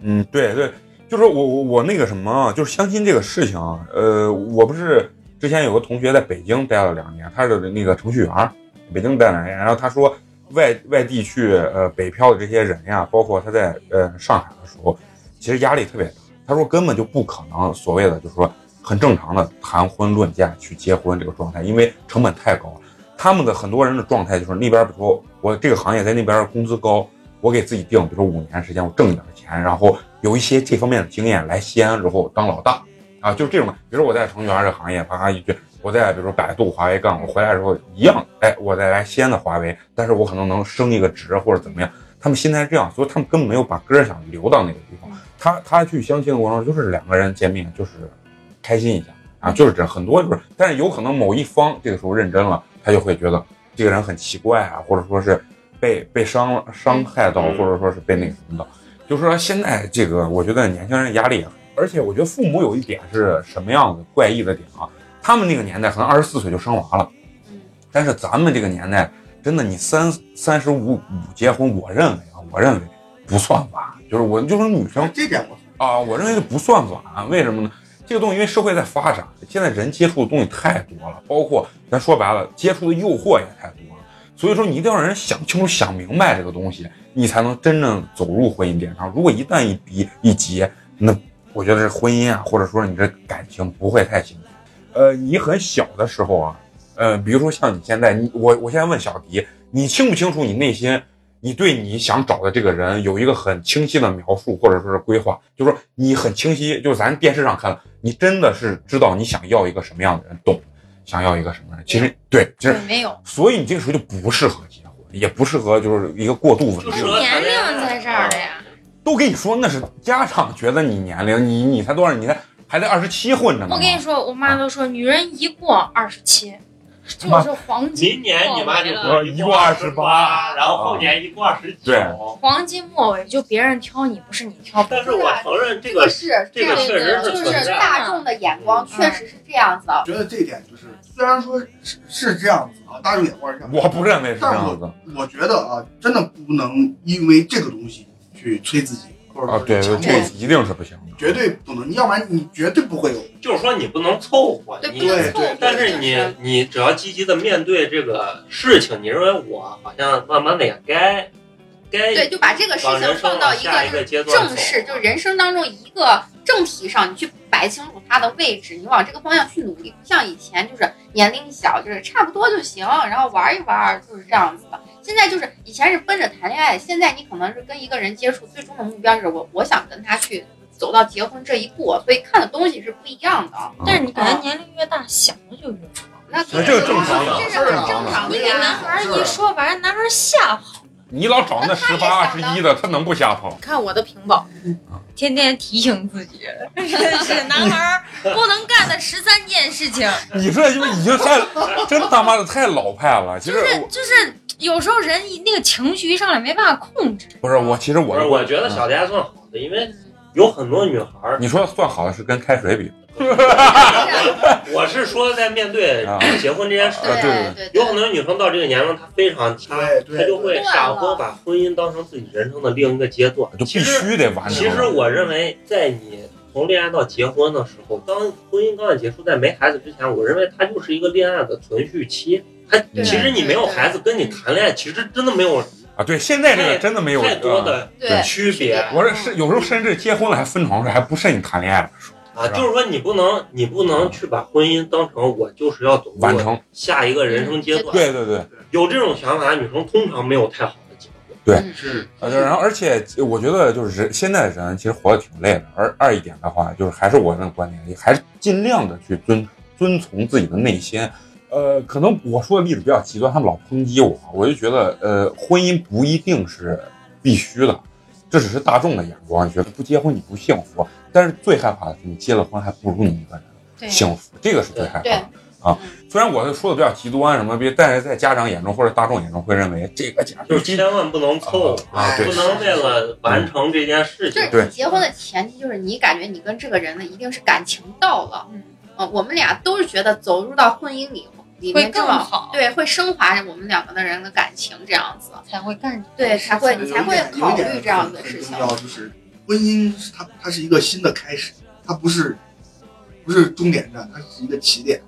嗯，对对，就是我我我那个什么啊，就是相亲这个事情啊，呃，我不是之前有个同学在北京待了两年，他是那个程序员，北京待了两年，然后他说外外地去呃北漂的这些人呀，包括他在呃上海的时候，其实压力特别大。他说根本就不可能所谓的就是说很正常的谈婚论嫁去结婚这个状态，因为成本太高了。他们的很多人的状态就是那边，比如说我这个行业在那边工资高，我给自己定，比如说五年时间，我挣一点钱，然后有一些这方面的经验，来西安之后当老大啊，就是这种。比如我在程序员这个行业，啪啪一句，我在比如说百度、华为干，我回来之后一样，哎，我再来西安的华为，但是我可能能升一个职或者怎么样。他们心态是这样，所以他们根本没有把根儿想留到那个地方。他他去相亲的过程中，就是两个人见面，就是开心一下啊，就是这很多就是，但是有可能某一方这个时候认真了，他就会觉得这个人很奇怪啊，或者说是被被伤伤害到，嗯或者说是被那个什么的。就是说现在这个，我觉得年轻人压力也很，而且我觉得父母有一点是什么样子怪异的点啊？他们那个年代可能二十四岁就生娃了，嗯但是咱们这个年代，真的你三三十五五结婚，我认为啊，我认为不算晚，就是我就是女生这点我啊，我认为不算晚，为什么呢？这个东西因为社会在发展，现在人接触的东西太多了，包括咱说白了，接触的诱惑也太多了。所以说，你一定要让人想清楚、想明白这个东西，你才能真正走入婚姻殿堂。如果一旦一逼一结，那我觉得这婚姻啊，或者说你这感情不会太幸福。呃，你很小的时候啊，呃，比如说像你现在，你我我现在问小迪，你清不清楚你内心你对你想找的这个人有一个很清晰的描述，或者说是规划，就是说你很清晰，就是咱电视上看的，你真的是知道你想要一个什么样的人，懂想要一个什么人。其实对，其实，没有，所以你这个时候就不适合结婚，也不适合就是一个过度稳定就是。年龄在这儿的呀。都跟你说那是家长觉得你年龄，你你才多少？你才还在二十七混着呢吗。我跟你说，我妈都说女人一过二十七，就是黄金明年你妈就一过28然后后年一过二十九对。黄金末尾，就别人挑你，不是你挑。但是我承认这个是这个样确实是就是。大众的眼光确实是这样子。我觉得这一点就是，虽然说是是这样子啊，大众眼光是这样子，我不认为是这样子我觉得啊，真的不能因为这个东西去催自己，或者啊，对这一定是不行的。绝对不能，要不然你绝对不会有。就是说你不能凑合，对，你对对凑合。但是你你只要积极的面对这个事情，你认为我好像慢慢的也该该对，就把这个事情放到一往下一个个阶段正式，就是人生当中一个正题上，你去摆清楚它的位置，你往这个方向去努力。不像以前就是年龄小，就是差不多就行，然后玩一玩，就是这样子的。现在就是以前是奔着谈恋爱，现在你可能是跟一个人接触，最终的目标就是我我想跟他去走到结婚这一步，所以看的东西是不一样的。但是你感觉年龄越大，想的就越多。那这是正常的这是很正常的你给呀。男孩一说，把人男孩吓跑。你老找那十八、二十一的，他能不瞎跑？看我的屏保，天天提醒自己，真 是男孩儿不能干的十三件事情，你这就已经太 真他妈的太老派了。其实就是就是有时候人一那个情绪一上来没办法控制。不是我，其实我是，我觉得小迪还算好的，因为有很多女孩儿，你说算好的是跟开水比，我是说在面对啊结婚这件事啊，对对对有很多女生到这个年龄，她非常她她就会对傻乎把婚姻当成自己人生的另一个阶段。就必须得完成。其实我认为，在你从恋爱到结婚的时候，当婚姻刚要结束，在没孩子之前，我认为它就是一个恋爱的存续期。它其实你没有孩子，跟你谈恋爱其实真的没有啊，对，现在这个真的没有太多啊。的对。区别。我这是有时候甚至结婚了还分床睡，还不是你谈恋爱的时候啊，就是说你不能你不能去把婚姻当成我就是要走完成。下一个人生阶段。对对对，有这种想法的女生通常没有太好的结果。对是呃，然后而且我觉得就是人现在的人其实活得挺累的。而二一点的话，就是还是我那个观点，还是尽量的去遵遵从自己的内心。呃，可能我说的例子比较极端，他们老抨击我，我就觉得呃，婚姻不一定是必须的，这只是大众的眼光，觉得不结婚你不幸福。但是最害怕的是你结了婚还不如你一个人对，幸福，这个是最害怕的。啊，虽然我说的比较极端，什么别，但是在家长眼中或者大众眼中会认为这个家就是千万不能凑啊，对不，能为了完成这件事情就是。结婚的前提就是你感觉你跟这个人呢一定是感情到了，嗯，呃，我们俩都是觉得走入到婚姻里里会面更好，对，会升华我们两个的人的感情这样子，才会干对，才会你才会考虑这样的事情重。要就是婚姻是它它是一个新的开始，它不是不是终点站，它是一个起点，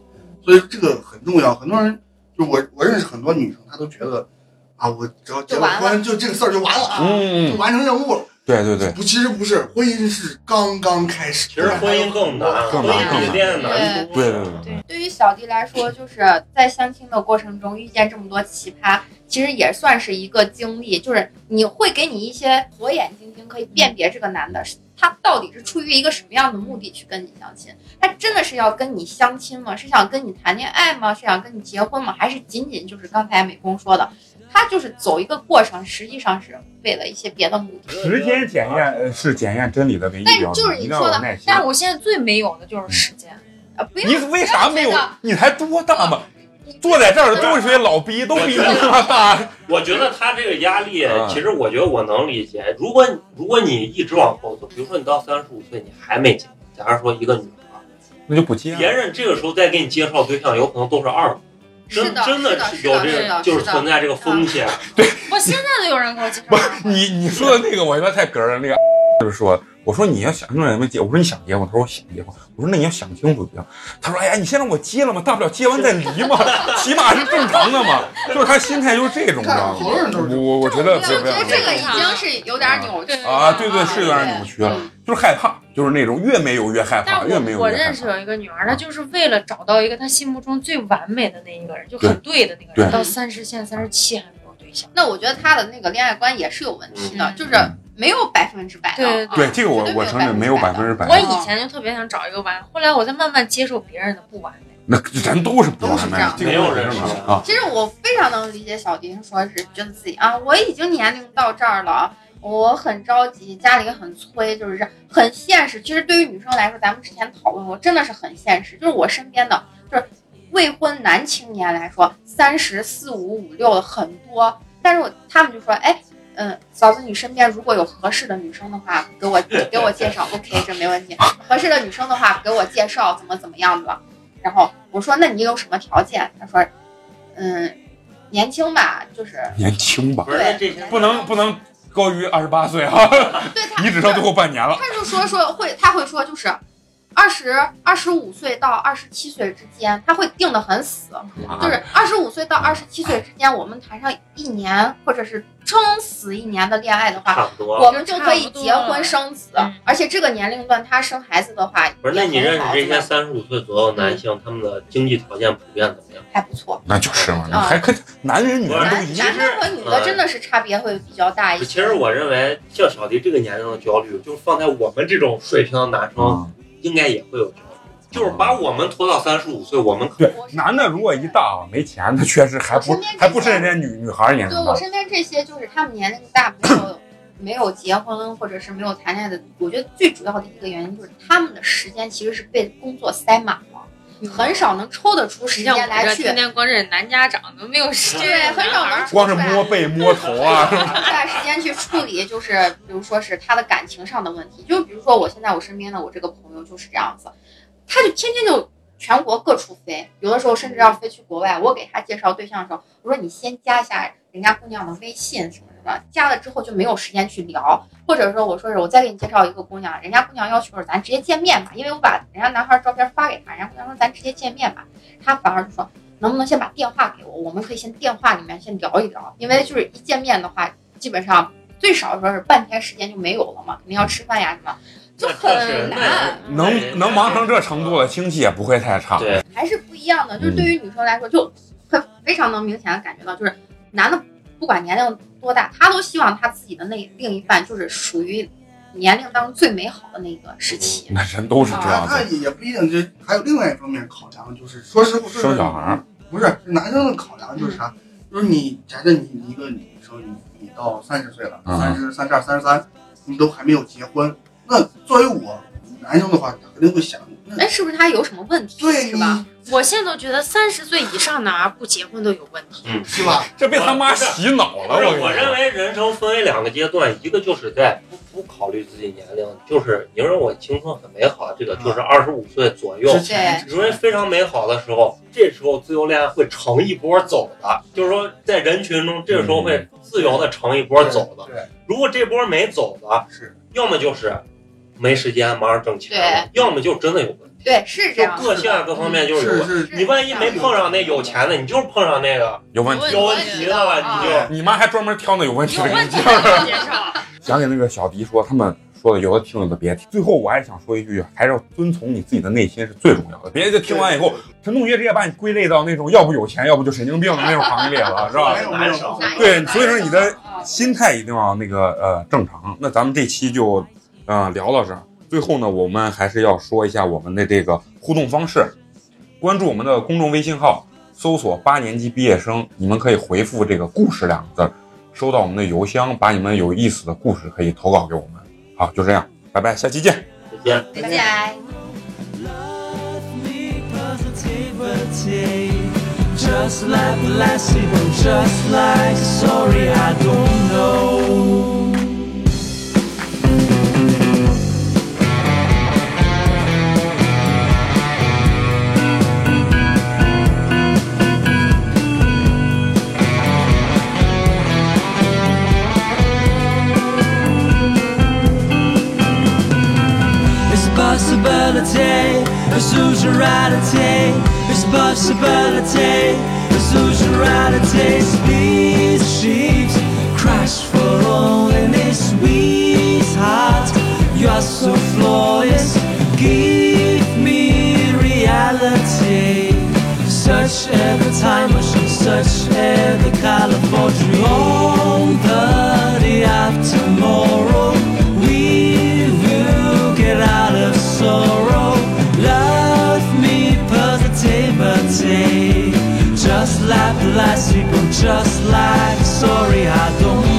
所以这个很重要。很多人就我我认识很多女生，她都觉得啊，我只要结完婚，就这个事儿就完了，就嗯，完成任务了。对对对，不，其实不是，婚姻是刚刚开始。其实婚姻更难，婚更难姻比恋爱难多。对对对对于小迪来说，就是在相亲的过程中遇见这么多奇葩，其实也算是一个经历，就是你会给你一些火眼金睛，可以辨别这个男的是他到底是出于一个什么样的目的去跟你相亲。他真的是要跟你相亲吗？是想跟你谈恋爱吗？是想跟你结婚吗？还是仅仅就是刚才美工说的，他就是走一个过程，实际上是为了一些别的目的。时间检验呃是检验真理的唯一标准，但就是你说的。但是我现在最没有的就是时间，啊，不你为啥没有？你才多大嘛？坐在这儿的都是些老逼，都比你大。我觉得他这个压力啊，其实我觉得我能理解。如果如果你一直往后走，比如说你到三十五岁你还没结婚，假如说一个女孩，那就不接别人这个时候再给你介绍对象，有可能都是二，真真的是有这个，就是存在这个风险。对我现在都有人给我介绍不是你你说的那个，我觉得太哏儿了。那个就是说，我说你要想清楚没结，我说你想结婚，他说我想结婚，我说那你要想清楚行。他说哎呀，你先让我结了嘛，大不了结完再离嘛，起码是正常的嘛。就是他心态就是这种，知道吗？好多人都是我我觉得我觉不要得这个已经是有点扭曲了啊，对对，是有点扭曲了，嗯就是害怕，就是那种越没有越害怕，但越没有越害我我认识。有一个女儿，她就是为了找到一个她心目中最完美的那一个人，就很对的那个人，到三十现在三十七还没有对象。那我觉得她的那个恋爱观也是有问题的，嗯就是没有百分之百的。对啊对这个我我承认没有百分之百我，以前就特别想找一个完，后来我在慢慢接受别人的不完美。那人都是不完美没有人是承认啊。其实我非常能理解小丁说是觉得自己啊，我已经年龄到这儿了，我很着急，家里很催，就是这很现实。其实对于女生来说，咱们之前讨论过，真的是很现实。就是我身边的，就是未婚男青年来说，三十四五五六的很多，但是我他们就说，哎。嗯，嫂子，你身边如果有合适的女生的话，给我给我介绍，OK，这没问题。合适的女生的话，给我介绍怎么怎么样的。然后我说，那你有什么条件？他说，嗯，年轻吧，就是年轻吧不，是这不能不能高于二十八岁啊！对他，你只剩最后半年了。他就说说会，他会说就是二十二十五岁到二十七岁之间，他会定的很死，就是二十五岁到二十七岁之间，我们谈上一年或者是撑死一年的恋爱的话，差不多。我们就可以结婚生子嗯，而且这个年龄段他生孩子的话，不是，那你认识这些三十五岁左右男性，他们的经济条件普遍怎么样？还不错。那就是嘛，啊还可男人女人都男一样。男的和女的真的是差别会比较大一些。其实我认为，像小迪这个年龄的焦虑，就是放在我们这种水平的男生，嗯，应该也会有。就是把我们拖到三十五岁，我们对，男的如果一大啊没钱，他确实还不还不是人家女女孩年龄大对我。身边这些就是他们年龄大，没有没有结婚或者是没有谈恋爱的，我觉得最主要的一个原因就是他们的时间其实是被工作塞满了，很少能抽得出时间来去。天天光认男家长都没有时间，对，很少能光是摸背摸头啊，抽出来时间去处理，就是比如说是他的感情上的问题，就比如说我现在我身边的我这个朋友就是这样子，他就天天就全国各处飞，有的时候甚至要飞去国外。我给他介绍对象的时候，我说你先加一下人家姑娘的微信什么加了之后就没有时间去聊，或者说我说是我再给你介绍一个姑娘，人家姑娘要求是咱直接见面吧，因为我把人家男孩照片发给他，人家姑娘说咱直接见面吧，他反而就说。能不能先把电话给我？我们可以先电话里面先聊一聊，因为就是一见面的话，基本上最少说是半天时间就没有了嘛，肯定要吃饭呀什么，就是很难，能能忙成这程度了，经济也不会太差。对，还是不一样的。就是对于女生来说，就会非常能明显的感觉到，就是男的不管年龄多大，他都希望他自己的那另一半就是属于年龄当中最美好的那个时期。那人都是这样他的，也不一定，这还有另外一方面考量，就是说实话，就是生小孩儿。不是，男生的考量就是啥？就是你假设你一个女生，你你到三十岁了，嗯三十三十二、三十三，你都还没有结婚，那作为我男生的话，肯定会想，那哎，是不是他有什么问题？对是吧？我现在都觉得三十岁以上男孩不结婚都有问题。嗯是吧？这被他妈洗脑了。我我认，为人生分为两个阶段，一个就是在不不考虑自己年龄，就是你认为我青春很美好，这个就是二十五岁左右之，前你认为非常美好的时候，这时候自由恋爱会成一波走的，就是说在人群中，这个时候会自由的成一波走的。对，如果这波没走的，是要么就是没时间忙着挣钱了，要么就真的有问题，对，是这就样。个性啊各方面就是有。是是，你万一没碰上那有钱的，你就是碰上那个有问题。有问题的了，你就。你妈还专门挑那有问题的给你介绍。介绍，想给那个小迪说，他们说的有的听有的别听。最后我还是想说一句，还是要遵从你自己的内心是最重要的。别就听完以后，陈同学直接把你归类到那种要不有钱，要不就神经病的那种行业里了，是吧没？有没有，对所以说你的啊心态一定要那个呃正常。那咱们这期就嗯、呃聊到这儿。最后呢，我们还是要说一下我们的这个互动方式，关注我们的公众微信号，搜索“八年级毕业生”，你们可以回复这个“故事”两个字儿，收到我们的邮箱，把你们有意思的故事可以投稿给我们。好，就这样，拜拜，下期见。再见。再见。Love me positivity. Just like just like sorry, I don't know. Possibility, it's usuality. It's possibility, it's usuality. Species crash for loneliness, sweetheart. You are so flawless. Give me reality. Such as the time machine, such as the California dream. On the day of tomorrow, just like week I'm just like sorry, I don't